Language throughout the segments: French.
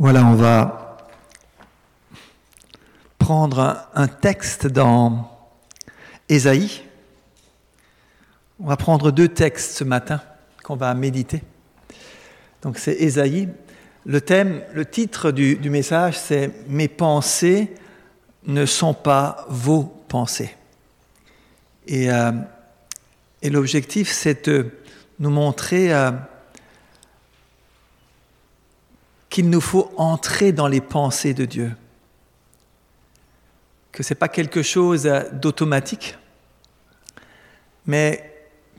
Voilà, on va prendre un, texte dans Ésaïe. On va prendre deux textes ce matin qu'on va méditer. Donc c'est Ésaïe. Le thème, le titre du, message, c'est Mes pensées ne sont pas vos pensées. Et, euh, l'objectif, c'est de nous montrer euh, qu'il nous faut entrer dans les pensées de Dieu. Que ce n'est pas quelque chose d'automatique, mais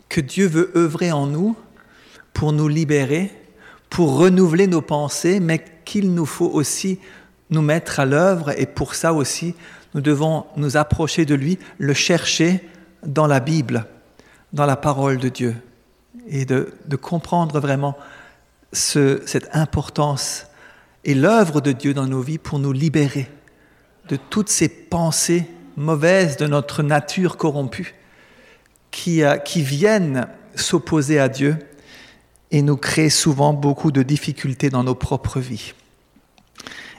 que Dieu veut œuvrer en nous pour nous libérer, pour renouveler nos pensées, mais qu'il nous faut aussi nous mettre à l'œuvre et pour ça aussi, nous devons nous approcher de lui, le chercher dans la Bible, dans la parole de Dieu et de, de comprendre vraiment cette importance et l'œuvre de Dieu dans nos vies pour nous libérer de toutes ces pensées mauvaises de notre nature corrompue qui, euh, qui viennent s'opposer à Dieu et nous créent souvent beaucoup de difficultés dans nos propres vies.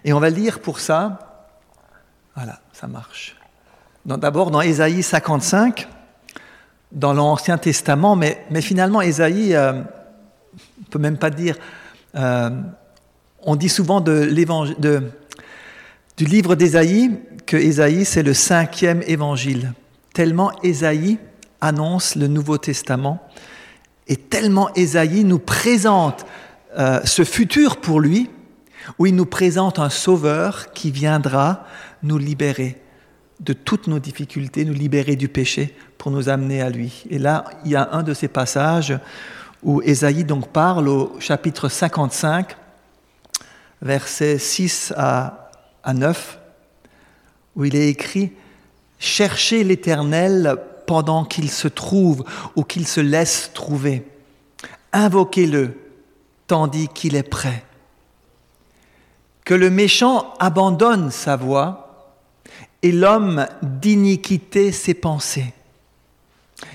Et on va lire pour ça, voilà, ça marche. D'abord dans Ésaïe 55, dans l'Ancien Testament, mais, mais finalement Ésaïe, euh, on peut même pas dire, euh, on dit souvent de du livre d'Ésaïe que Ésaïe, c'est le cinquième évangile. Tellement Ésaïe annonce le Nouveau Testament et tellement Ésaïe nous présente euh, ce futur pour lui, où il nous présente un sauveur qui viendra nous libérer de toutes nos difficultés, nous libérer du péché pour nous amener à lui. Et là, il y a un de ces passages où Ésaïe donc parle au chapitre 55 versets 6 à, à 9, où il est écrit Cherchez l'Éternel pendant qu'il se trouve ou qu'il se laisse trouver. Invoquez-le tandis qu'il est prêt. Que le méchant abandonne sa voie et l'homme d'iniquité ses pensées.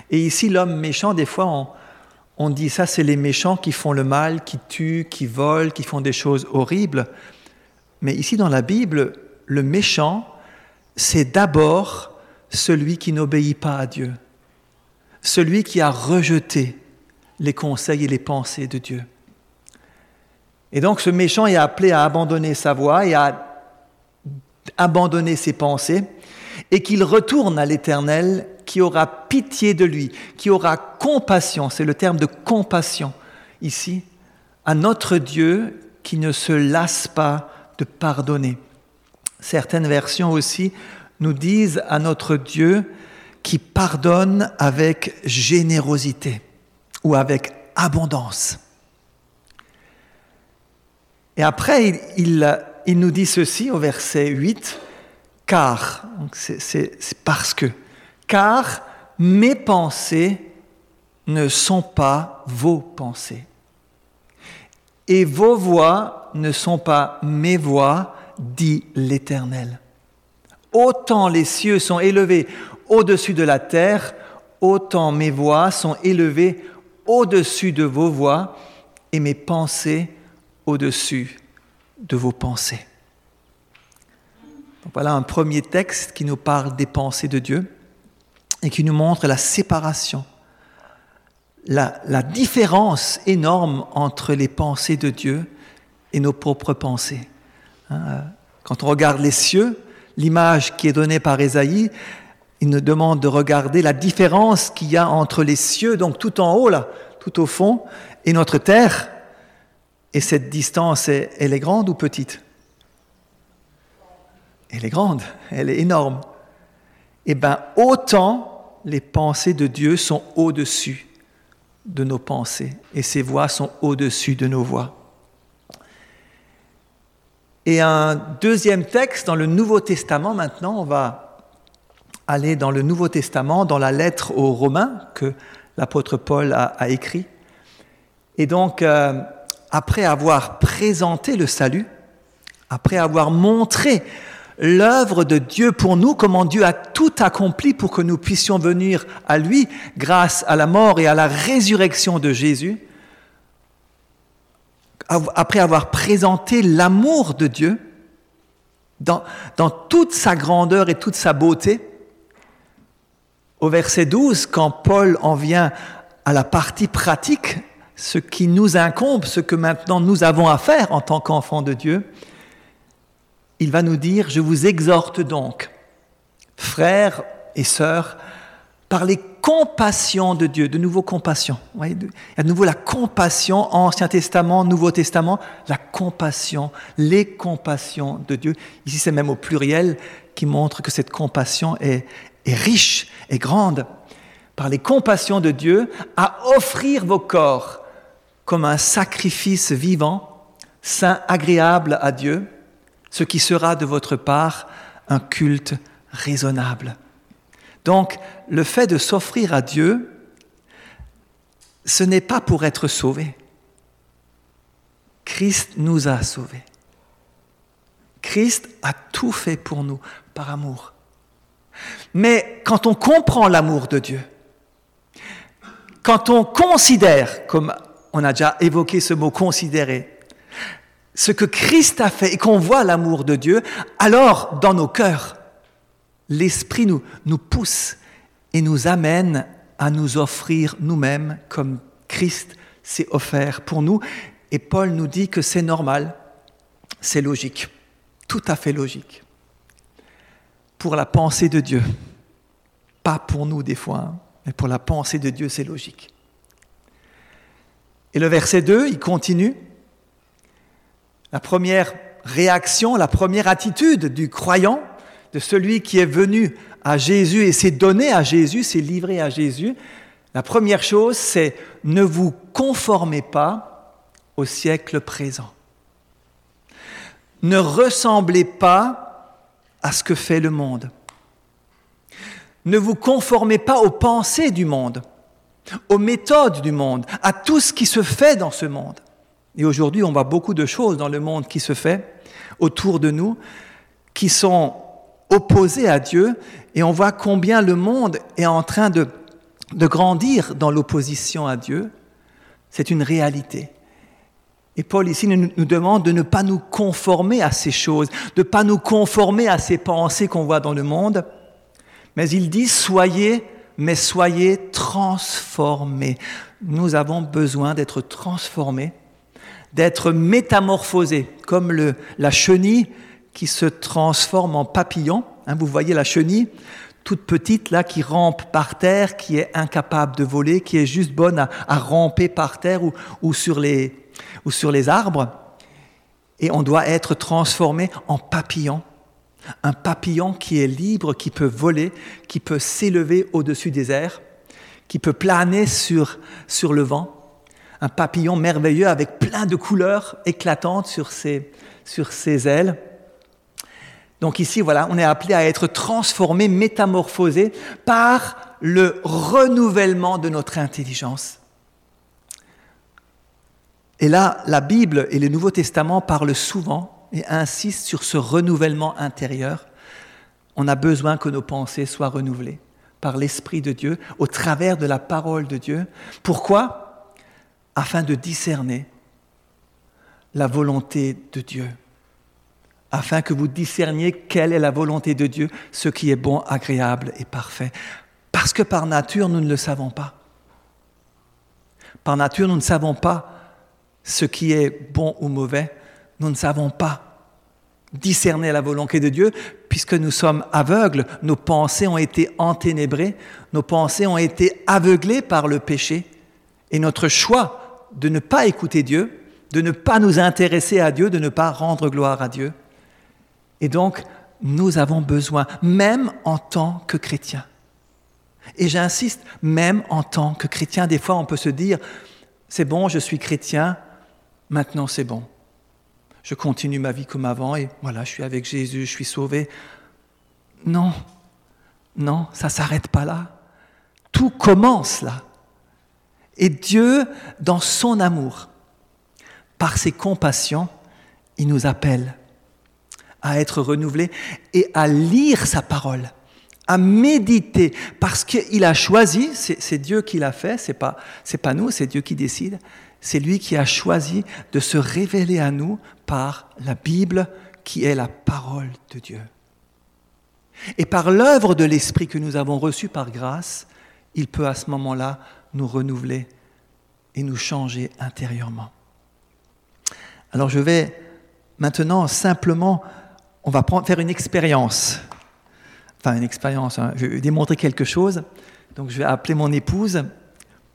Et ici, l'homme méchant, des fois, on, on dit ça, c'est les méchants qui font le mal, qui tuent, qui volent, qui font des choses horribles. Mais ici dans la Bible, le méchant, c'est d'abord celui qui n'obéit pas à Dieu, celui qui a rejeté les conseils et les pensées de Dieu. Et donc ce méchant est appelé à abandonner sa voie et à abandonner ses pensées, et qu'il retourne à l'Éternel qui aura pitié de lui, qui aura compassion, c'est le terme de compassion ici, à notre Dieu qui ne se lasse pas de pardonner. Certaines versions aussi nous disent à notre Dieu qui pardonne avec générosité ou avec abondance. Et après, il, il, nous dit ceci au verset 8, car, c'est parce que, car mes pensées ne sont pas vos pensées. Et vos voix ne sont pas mes voix, dit l'Éternel. Autant les cieux sont élevés au-dessus de la terre, autant mes voix sont élevées au-dessus de vos voix et mes pensées au-dessus de vos pensées. voilà un premier texte qui nous parle des pensées de Dieu et qui nous montre la séparation, la, différence énorme entre les pensées de Dieu et nos propres pensées. Hein, euh, quand on regarde les cieux, l'image qui est donnée par Ésaïe, il nous demande de regarder la différence qu'il y a entre les cieux, donc tout en haut, là, tout au fond, et notre terre. Et cette distance, elle est grande ou petite? Elle est grande, elle est énorme. Eh bien, autant les pensées de Dieu sont au-dessus de nos pensées et ses voix sont au-dessus de nos voix. Et un deuxième texte dans le Nouveau Testament, maintenant, on va aller dans le Nouveau Testament, dans la lettre aux Romains que l'apôtre Paul a, écrit. Et donc, euh, après avoir présenté le salut, après avoir montré l'œuvre de Dieu pour nous, comment Dieu a tout accompli pour que nous puissions venir à lui grâce à la mort et à la résurrection de Jésus. après avoir présenté l'amour de Dieu dans, dans toute sa grandeur et toute sa beauté, au verset 12, quand Paul en vient à la partie pratique, ce qui nous incombe, ce que maintenant nous avons à faire en tant qu'enfants de Dieu, il va nous dire, je vous exhorte donc, frères et sœurs, par les compassions de Dieu, de nouveau compassion. a de nouveau la compassion, Ancien Testament, Nouveau Testament, la compassion, les compassions de Dieu. Ici, c'est même au pluriel qui montre que cette compassion est, est riche et grande. Par les compassions de Dieu, à offrir vos corps comme un sacrifice vivant, saint, agréable à Dieu, ce qui sera de votre part un culte raisonnable. Donc, le fait de s'offrir à Dieu, ce n'est pas pour être sauvé. Christ nous a sauvés. Christ a tout fait pour nous par amour. Mais quand on comprend l'amour de Dieu, quand on considère, comme on a déjà évoqué ce mot considérer, ce que Christ a fait et qu'on voit l'amour de Dieu, alors dans nos cœurs, l'Esprit nous, pousse et nous amène à nous offrir nous-mêmes comme Christ s'est offert pour nous. Et Paul nous dit que c'est normal, c'est logique, tout à fait logique. Pour la pensée de Dieu, pas pour nous des fois, hein, mais pour la pensée de Dieu, c'est logique. Et le verset 2, il continue. La première réaction, la première attitude du croyant, de celui qui est venu à Jésus et s'est donné à Jésus, s'est livré à Jésus, la première chose, c'est ne vous conformez pas au siècle présent. Ne ressemblez pas à ce que fait le monde. Ne vous conformez pas aux pensées du monde, aux méthodes du monde, à tout ce qui se fait dans ce monde. Et aujourd'hui, on voit beaucoup de choses dans le monde qui se fait autour de nous, qui sont opposé à Dieu et on voit combien le monde est en train de, de grandir dans l'opposition à Dieu. C'est une réalité. Et Paul ici nous, nous, demande de ne pas nous conformer à ces choses, de ne pas nous conformer à ces pensées qu'on voit dans le monde, mais il dit soyez, mais soyez transformés. Nous avons besoin d'être transformés, d'être métamorphosés, comme la chenille qui se transforme en papillon. Hein, vous voyez la chenille, toute petite là, qui rampe par terre, qui est incapable de voler, qui est juste bonne à, ramper par terre ou, sur les, arbres. Et on doit être transformé en papillon. Un papillon qui est libre, qui peut voler, qui peut s'élever au-dessus des airs, qui peut planer sur le vent. Un papillon merveilleux avec plein de couleurs éclatantes sur ses, sur ses ailes. Donc ici, voilà, on est appelé à être transformé, métamorphosé par le renouvellement de notre intelligence. Et là, la Bible et le Nouveau Testament parlent souvent et insistent sur ce renouvellement intérieur. On a besoin que nos pensées soient renouvelées par l'Esprit de Dieu, au travers de la parole de Dieu. Pourquoi? Afin de discerner la volonté de Dieu afin que vous discerniez quelle est la volonté de Dieu, ce qui est bon, agréable et parfait. Parce que par nature, nous ne le savons pas. Par nature, nous ne savons pas ce qui est bon ou mauvais. Nous ne savons pas discerner la volonté de Dieu, puisque nous sommes aveugles, nos pensées ont été enténébrées, nos pensées ont été aveuglées par le péché, et notre choix de ne pas écouter Dieu, de ne pas nous intéresser à Dieu, de ne pas rendre gloire à Dieu, et donc, nous avons besoin, même en tant que chrétiens. Et j'insiste, même en tant que chrétien, des fois on peut se dire, c'est bon, je suis chrétien, maintenant c'est bon. Je continue ma vie comme avant et voilà, je suis avec Jésus, je suis sauvé. Non, non, ça ne s'arrête pas là. Tout commence là. Et Dieu, dans son amour, par ses compassions, il nous appelle à être renouvelé et à lire sa parole, à méditer, parce qu'il a choisi, c'est Dieu qui l'a fait, c'est pas, pas nous, c'est Dieu qui décide. C'est lui qui a choisi de se révéler à nous par la Bible qui est la parole de Dieu. Et par l'œuvre de l'Esprit que nous avons reçu par grâce, il peut à ce moment-là nous renouveler et nous changer intérieurement. Alors je vais maintenant simplement, on va faire une expérience. Enfin une expérience, hein. je vais démontrer quelque chose. Donc je vais appeler mon épouse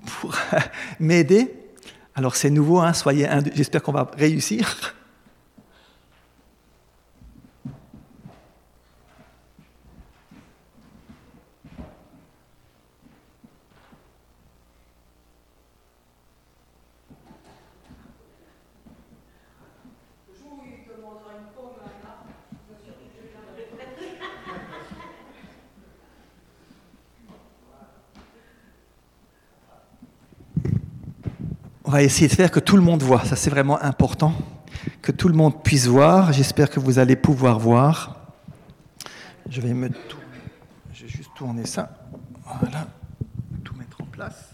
pour m'aider. Alors c'est nouveau, hein, soyez j'espère qu'on va réussir. On va essayer de faire que tout le monde voit. Ça, c'est vraiment important. Que tout le monde puisse voir. J'espère que vous allez pouvoir voir. Je vais me juste tourner ça. Voilà. Tout mettre en place.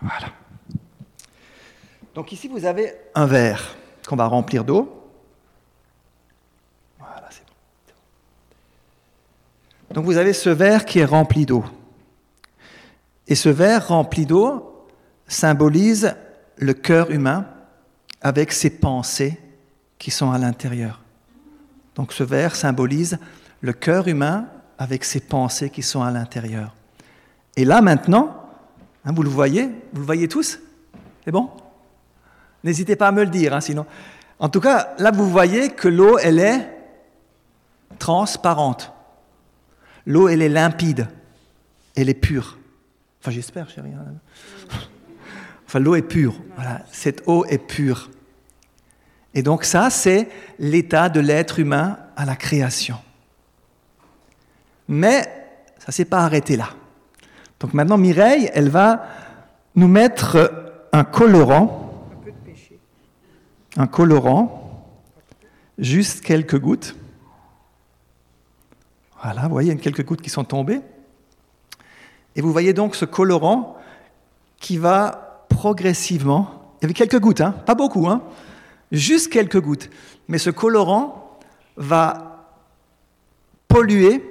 Voilà. Donc ici, vous avez un verre qu'on va remplir d'eau. Voilà, c'est bon. Donc vous avez ce verre qui est rempli d'eau. Et ce verre rempli d'eau symbolise le cœur humain avec ses pensées qui sont à l'intérieur. Donc ce verre symbolise le cœur humain avec ses pensées qui sont à l'intérieur. Et là maintenant, hein, vous le voyez, vous le voyez tous? C'est bon? N'hésitez pas à me le dire, hein, sinon. En tout cas, là vous voyez que l'eau, elle est transparente. L'eau, elle est limpide, elle est pure. Enfin, j'espère, chérie. Enfin, l'eau est pure. Voilà, cette eau est pure. Et donc ça, c'est l'état de l'être humain à la création. Mais ça ne s'est pas arrêté là. Donc maintenant, Mireille, elle va nous mettre un colorant. Un colorant. Juste quelques gouttes. Voilà, vous voyez, il y a quelques gouttes qui sont tombées. Et vous voyez donc ce colorant qui va progressivement, il y avait quelques gouttes, hein, pas beaucoup, hein, juste quelques gouttes, mais ce colorant va polluer,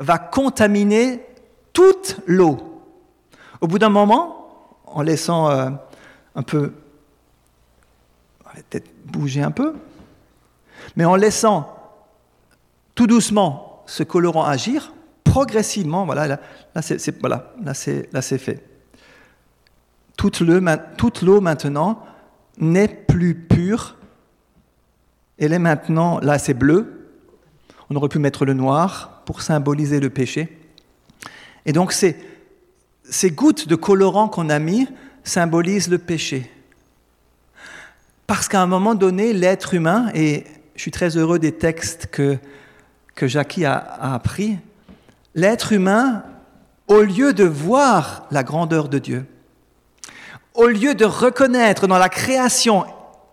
va contaminer toute l'eau. Au bout d'un moment, en laissant euh, un peu, on va peut-être bouger un peu, mais en laissant tout doucement ce colorant agir, progressivement, voilà, là, c'est voilà, là, fait. Toute l'eau maintenant n'est plus pure. Elle est maintenant, là c'est bleu. On aurait pu mettre le noir pour symboliser le péché. Et donc ces, ces gouttes de colorant qu'on a mis symbolisent le péché. Parce qu'à un moment donné, l'être humain, et je suis très heureux des textes que, que Jackie a appris, l'être humain, au lieu de voir la grandeur de Dieu, au lieu de reconnaître dans la création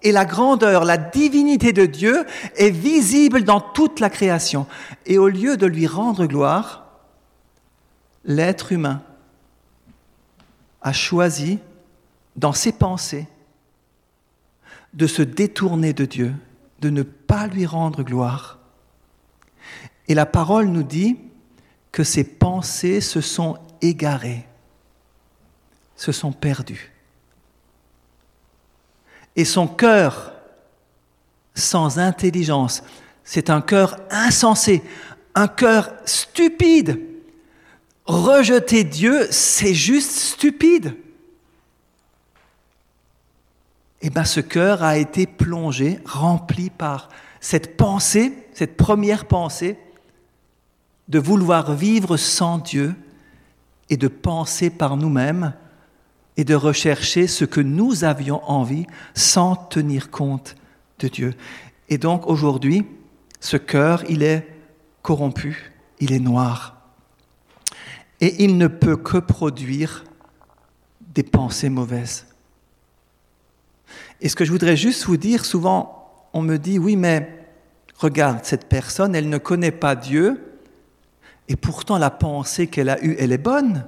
et la grandeur, la divinité de Dieu est visible dans toute la création. Et au lieu de lui rendre gloire, l'être humain a choisi dans ses pensées de se détourner de Dieu, de ne pas lui rendre gloire. Et la parole nous dit, que ses pensées se sont égarées, se sont perdues. Et son cœur, sans intelligence, c'est un cœur insensé, un cœur stupide. Rejeter Dieu, c'est juste stupide. Et eh bien ce cœur a été plongé, rempli par cette pensée, cette première pensée, de vouloir vivre sans Dieu et de penser par nous-mêmes et de rechercher ce que nous avions envie sans tenir compte de Dieu. Et donc aujourd'hui, ce cœur, il est corrompu, il est noir. Et il ne peut que produire des pensées mauvaises. Et ce que je voudrais juste vous dire, souvent on me dit, oui, mais regarde, cette personne, elle ne connaît pas Dieu, et pourtant, la pensée qu'elle a eue, elle est bonne.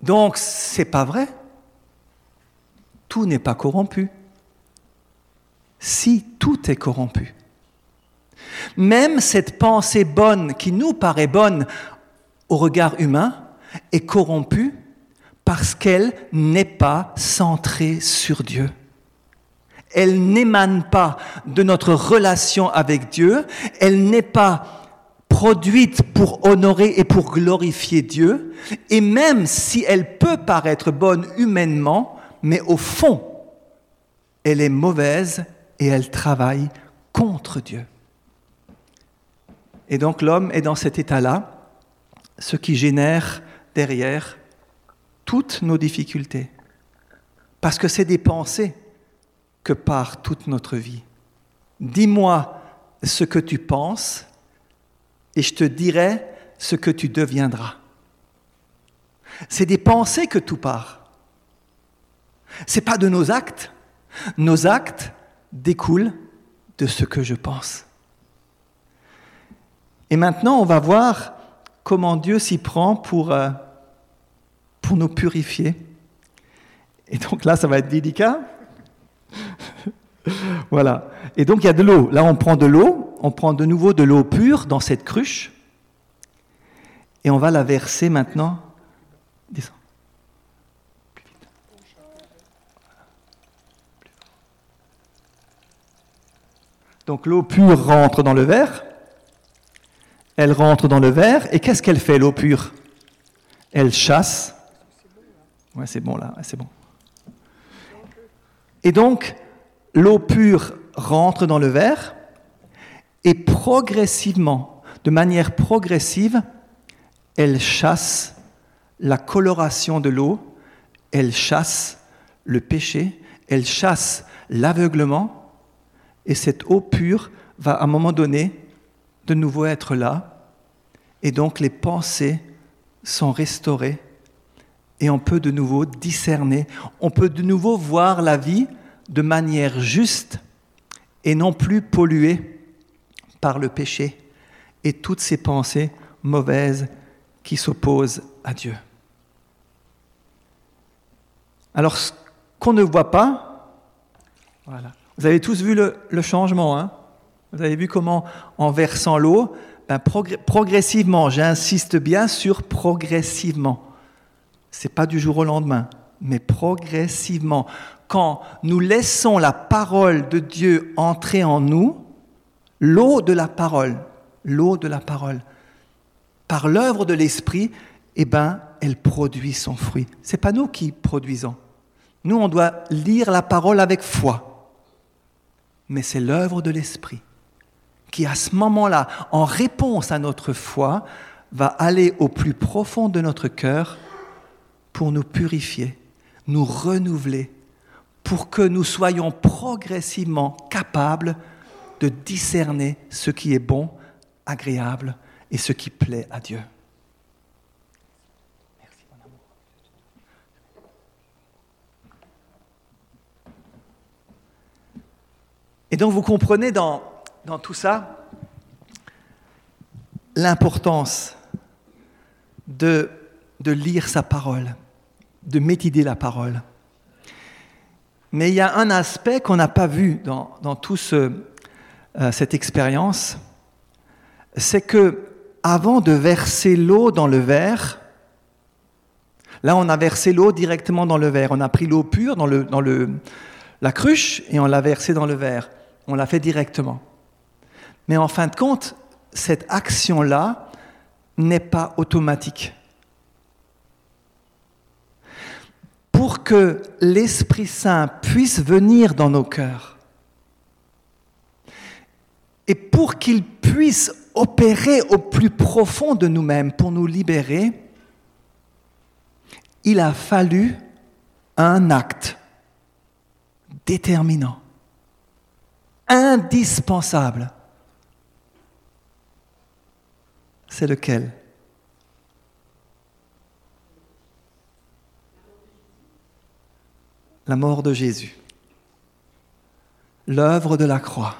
Donc, c'est pas vrai. Tout n'est pas corrompu. Si tout est corrompu. Même cette pensée bonne qui nous paraît bonne au regard humain est corrompue parce qu'elle n'est pas centrée sur Dieu. Elle n'émane pas de notre relation avec Dieu, elle n'est pas produite pour honorer et pour glorifier Dieu, et même si elle peut paraître bonne humainement, mais au fond, elle est mauvaise et elle travaille contre Dieu. Et donc l'homme est dans cet état-là, ce qui génère derrière toutes nos difficultés. Parce que c'est des pensées que part toute notre vie. Dis-moi ce que tu penses et je te dirai ce que tu deviendras. C'est des pensées que tout part. C'est pas de nos actes. Nos actes découlent de ce que je pense. Et maintenant, on va voir comment Dieu s'y prend pour, euh, pour nous purifier. Et donc là, ça va être délicat. voilà. Et donc il y a de l'eau. Là, on prend de l'eau, on prend de nouveau de l'eau pure dans cette cruche, et on va la verser maintenant. Donc l'eau pure rentre dans le verre, elle rentre dans le verre, et qu'est-ce qu'elle fait l'eau pure? Elle chasse. Ouais, c'est bon là, c'est bon. Et donc, l'eau pure rentre dans le verre et progressivement, de manière progressive, elle chasse la coloration de l'eau, elle chasse le péché, elle chasse l'aveuglement, et cette eau pure va à un moment donné de nouveau être là, et donc les pensées sont restaurées, et on peut de nouveau discerner, on peut de nouveau voir la vie de manière juste et non plus pollué par le péché et toutes ces pensées mauvaises qui s'opposent à Dieu. Alors, ce qu'on ne voit pas. Vous avez tous vu le, changement, hein Vous avez vu comment, en versant l'eau, ben, progressivement, j'insiste bien sur progressivement. C'est pas du jour au lendemain, mais progressivement quand nous laissons la parole de Dieu entrer en nous, l'eau de la parole, l'eau de la parole, par l'œuvre de l'esprit, eh ben, elle produit son fruit. C'est pas nous qui produisons. Nous, on doit lire la parole avec foi. Mais c'est l'œuvre de l'esprit qui, à ce moment-là, en réponse à notre foi, va aller au plus profond de notre cœur pour nous purifier, nous renouveler pour que nous soyons progressivement capables de discerner ce qui est bon, agréable et ce qui plaît à Dieu. Et donc vous comprenez dans, dans tout ça l'importance de, de lire sa parole, de méditer la parole. Mais il y a un aspect qu'on n'a pas vu dans, toute euh, cette expérience, c'est que avant de verser l'eau dans le verre, là on a versé l'eau directement dans le verre, on a pris l'eau pure dans, la cruche et on l'a versée dans le verre, on l'a fait directement. Mais en fin de compte, cette action-là n'est pas automatique. Pour que l'Esprit Saint puisse venir dans nos cœurs et pour qu'il puisse opérer au plus profond de nous-mêmes pour nous libérer, il a fallu un acte déterminant, indispensable. C'est lequel? La mort de Jésus, l'œuvre de la croix.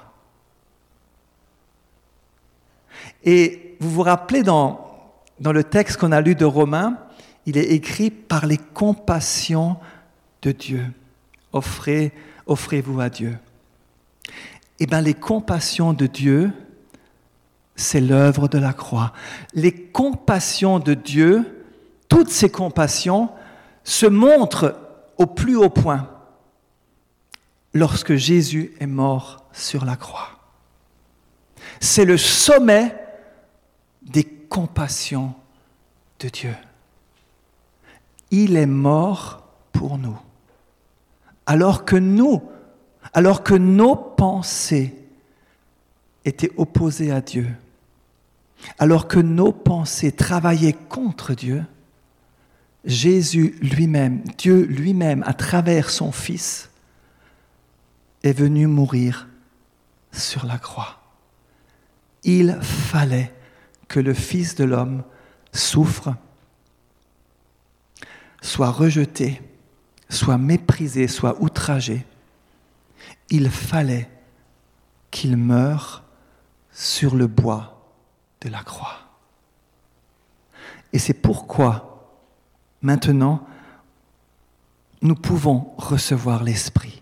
Et vous vous rappelez dans, le texte qu'on a lu de Romains, il est écrit par les compassions de Dieu. Offrez, offrez-vous à Dieu. Eh bien, les compassions de Dieu, c'est l'œuvre de la croix. Les compassions de Dieu, toutes ces compassions, se montrent au plus haut point lorsque Jésus est mort sur la croix. C'est le sommet des compassions de Dieu. Il est mort pour nous. Alors que nous, alors que nos pensées étaient opposées à Dieu, alors que nos pensées travaillaient contre Dieu, Jésus lui-même, Dieu lui-même, à travers son Fils, est venu mourir sur la croix. Il fallait que le Fils de l'homme souffre, soit rejeté, soit méprisé, soit outragé. Il fallait qu'il meure sur le bois de la croix. Et c'est pourquoi maintenant nous pouvons recevoir l'Esprit.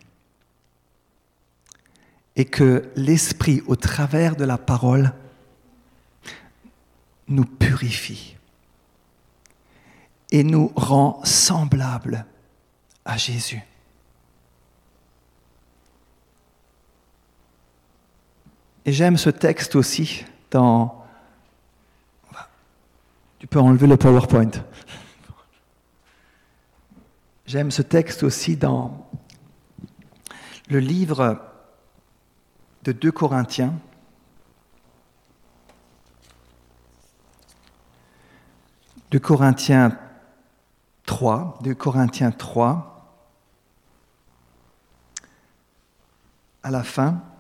Et que l'Esprit, au travers de la parole, nous purifie et nous rend semblables à Jésus. Et j'aime ce texte aussi dans... Tu peux enlever le PowerPoint. J'aime ce texte aussi dans le livre de 2 Corinthiens. 2 Corinthiens 3, 2 Corinthiens 3, à la fin. «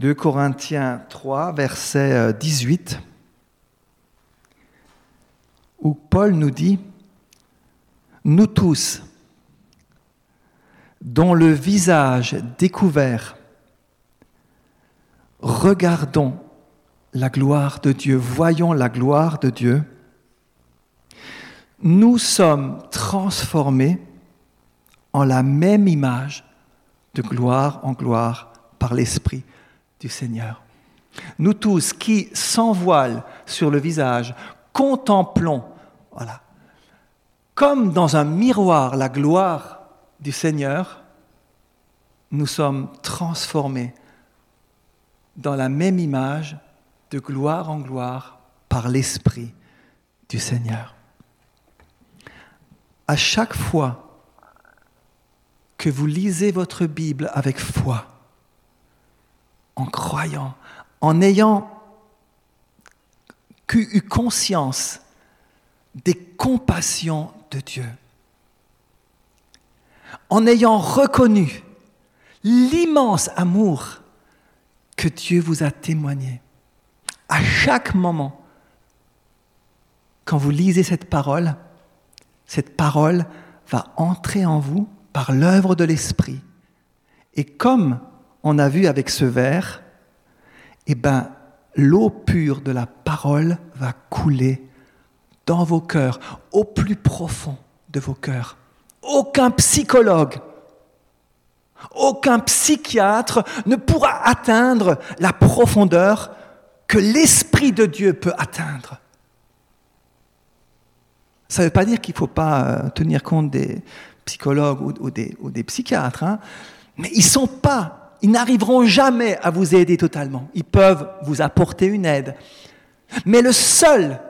2 Corinthiens 3, verset 18, euh, où Paul nous dit, Nous tous, dont le visage découvert, regardons la gloire de Dieu, voyons la gloire de Dieu, nous sommes transformés en la même image de gloire en gloire par l'Esprit du Seigneur. Nous tous qui, sans voile sur le visage, contemplons, comme dans un miroir, la gloire du Seigneur, nous sommes transformés dans la même image de gloire en gloire par l'Esprit du Seigneur. À chaque fois que vous lisez votre Bible avec foi, en croyant, en ayant eu conscience des compassions de Dieu, en ayant reconnu l'immense amour que Dieu vous a témoigné. À chaque moment, quand vous lisez cette parole, cette parole va entrer en vous par l'œuvre de l'Esprit. Et comme on a vu avec ce verre, eh ben, l'eau pure de la parole va couler dans vos cœurs, au plus profond de vos cœurs. Aucun psychologue, aucun psychiatre ne pourra atteindre la profondeur que l'Esprit de Dieu peut atteindre. Ça ne veut pas dire qu'il ne faut pas euh, tenir compte des psychologues ou, des, psychiatres, hein. mais ils sont pas, ils n'arriveront jamais à vous aider totalement. Ils peuvent vous apporter une aide. Mais le seul,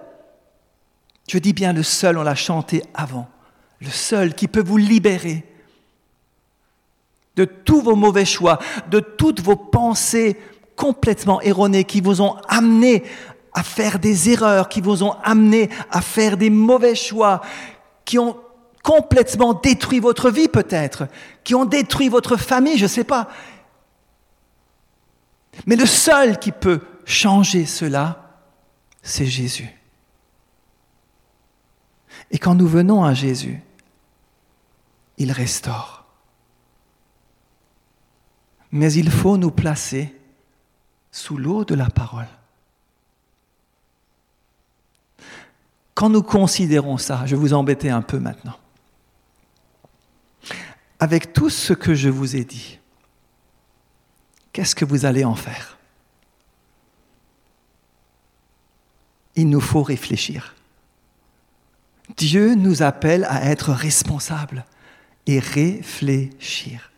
je dis bien le seul, on l'a chanté avant, le seul qui peut vous libérer de tous vos mauvais choix, de toutes vos pensées complètement erronées qui vous ont amené à faire des erreurs, qui vous ont amené à faire des mauvais choix, qui ont complètement détruit votre vie peut-être, qui ont détruit votre famille, je ne sais pas. Mais le seul qui peut changer cela, c'est Jésus. Et quand nous venons à Jésus, il restaure. mais il faut nous placer sous l'eau de la parole. Quand nous considérons ça, je vais vous embêter un peu maintenant, avec tout ce que je vous ai dit, qu'est-ce que vous allez en faire? Il nous faut réfléchir. Dieu nous appelle à être responsables et réfléchir.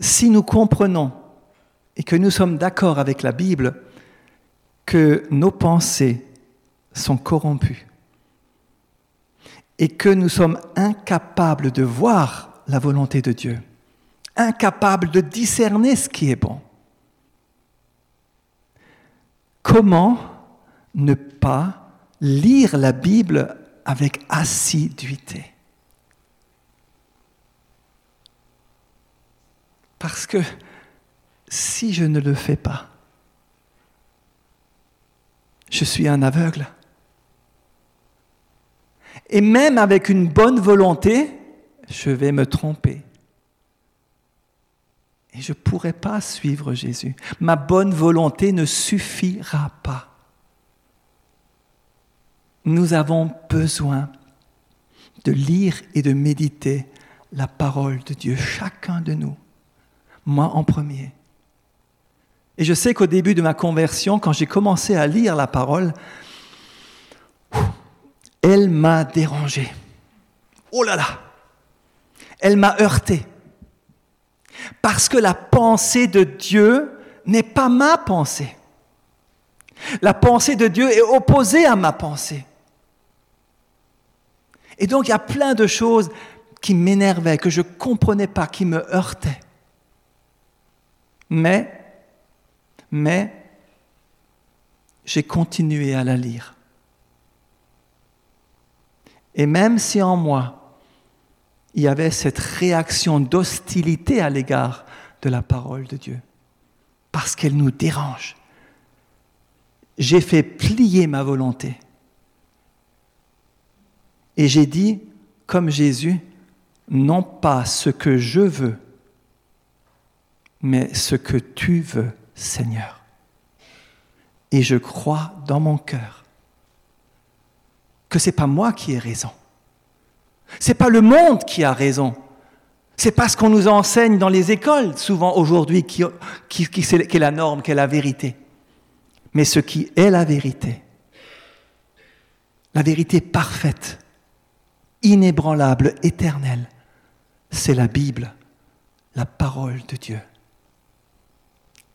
Si nous comprenons et que nous sommes d'accord avec la Bible que nos pensées sont corrompues et que nous sommes incapables de voir la volonté de Dieu, incapables de discerner ce qui est bon, comment ne pas lire la Bible avec assiduité? Parce que si je ne le fais pas, je suis un aveugle. Et même avec une bonne volonté, je vais me tromper. Je ne pourrai pas suivre Jésus. Ma bonne volonté ne suffira pas. Nous avons besoin de lire et de méditer la parole de Dieu, chacun de nous moi en premier. Et je sais qu'au début de ma conversion, quand j'ai commencé à lire la parole, elle m'a dérangé. Oh là là Elle m'a heurté. Parce que la pensée de Dieu n'est pas ma pensée. La pensée de Dieu est opposée à ma pensée. Et donc il y a plein de choses qui m'énervaient, que je ne comprenais pas, qui me heurtaient. Mais, mais, j'ai continué à la lire. Et même si en moi, il y avait cette réaction d'hostilité à l'égard de la parole de Dieu, parce qu'elle nous dérange, j'ai fait plier ma volonté. Et j'ai dit, comme Jésus, non pas ce que je veux, mais ce que tu veux, Seigneur. Et je crois dans mon cœur que ce n'est pas moi qui ai raison. Ce n'est pas le monde qui a raison. C'est pas ce qu'on nous enseigne dans les écoles, souvent aujourd'hui, qui, qui est la norme, qui est la vérité. Mais ce qui est la vérité, la vérité parfaite, inébranlable, éternelle, c'est la Bible, la parole de Dieu.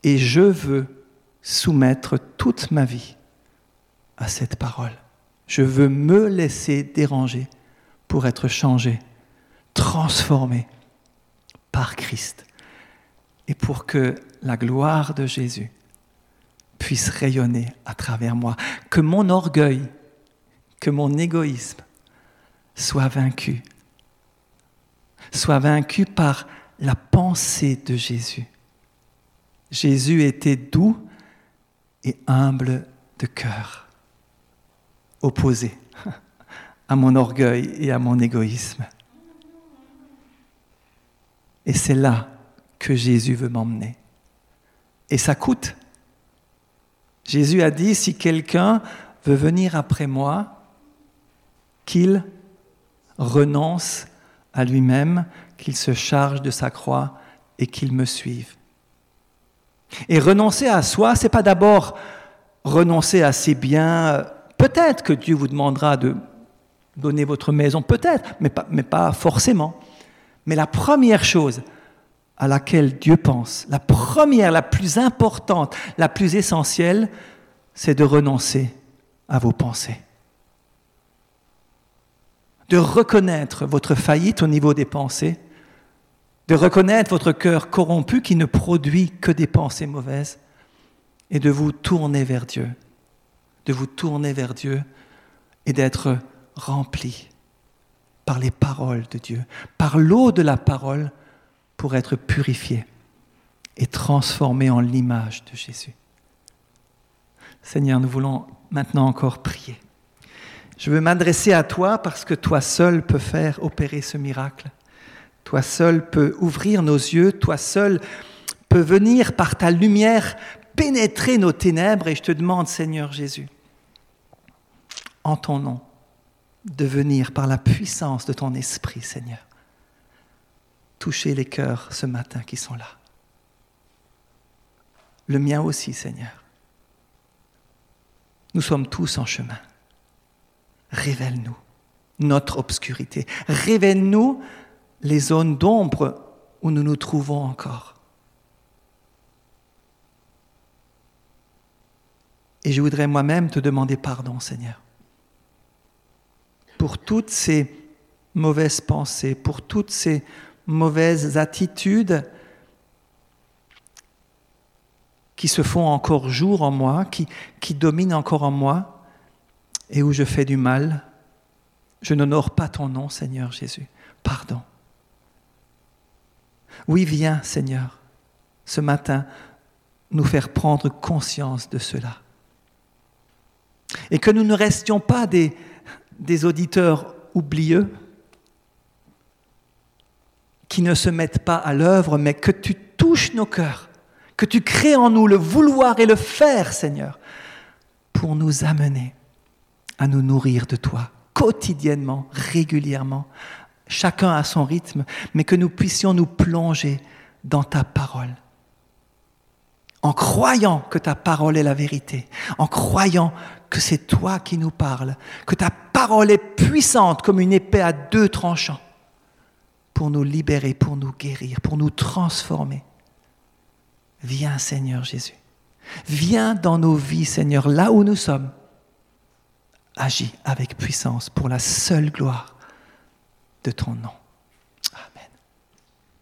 Et je veux soumettre toute ma vie à cette parole. Je veux me laisser déranger pour être changé, transformé par Christ. Et pour que la gloire de Jésus puisse rayonner à travers moi. Que mon orgueil, que mon égoïsme soit vaincu. Soit vaincu par la pensée de Jésus Jésus était doux et humble de cœur, opposé à mon orgueil et à mon égoïsme. Et c'est là que Jésus veut m'emmener. Et ça coûte. Jésus a dit, si quelqu'un veut venir après moi, qu'il renonce à lui-même, qu'il se charge de sa croix et qu'il me suive. Et renoncer à soi, c'est pas d'abord renoncer à ses biens. Peut-être que Dieu vous demandera de donner votre maison, peut-être, mais pas, mais pas forcément. Mais la première chose à laquelle Dieu pense, la première, la plus importante, la plus essentielle, c'est de renoncer à vos pensées. De reconnaître votre faillite au niveau des pensées de reconnaître votre cœur corrompu qui ne produit que des pensées mauvaises et de vous tourner vers Dieu, de vous tourner vers Dieu et d'être rempli par les paroles de Dieu, par l'eau de la parole pour être purifié et transformé en l'image de Jésus. Seigneur, nous voulons maintenant encore prier. Je veux m'adresser à toi parce que toi seul peux faire opérer ce miracle Toi seul peux ouvrir nos yeux, toi seul peux venir par ta lumière pénétrer nos ténèbres et je te demande, Seigneur Jésus, en ton nom, de venir par la puissance de ton esprit, Seigneur, toucher les cœurs ce matin qui sont là. Le mien aussi, Seigneur. Nous sommes tous en chemin. Révèle-nous notre obscurité. Révèle-nous les zones d'ombre où nous nous trouvons encore. Et je voudrais moi-même te demander pardon, Seigneur, pour toutes ces mauvaises pensées, pour toutes ces mauvaises attitudes qui se font encore jour en moi, qui, qui dominent encore en moi, et où je fais du mal. Je n'honore pas ton nom, Seigneur Jésus. Pardon. Oui, viens, Seigneur, ce matin, nous faire prendre conscience de cela. Et que nous ne restions pas des, des auditeurs oublieux, qui ne se mettent pas à l'œuvre, mais que tu touches nos cœurs, que tu crées en nous le vouloir et le faire, Seigneur, pour nous amener à nous nourrir de toi quotidiennement, régulièrement, chacun à son rythme, mais que nous puissions nous plonger dans ta parole. En croyant que ta parole est la vérité, en croyant que c'est toi qui nous parles, que ta parole est puissante comme une épée à deux tranchants pour nous libérer, pour nous guérir, pour nous transformer. Viens Seigneur Jésus. Viens dans nos vies Seigneur, là où nous sommes. Agis avec puissance pour la seule gloire de ton nom.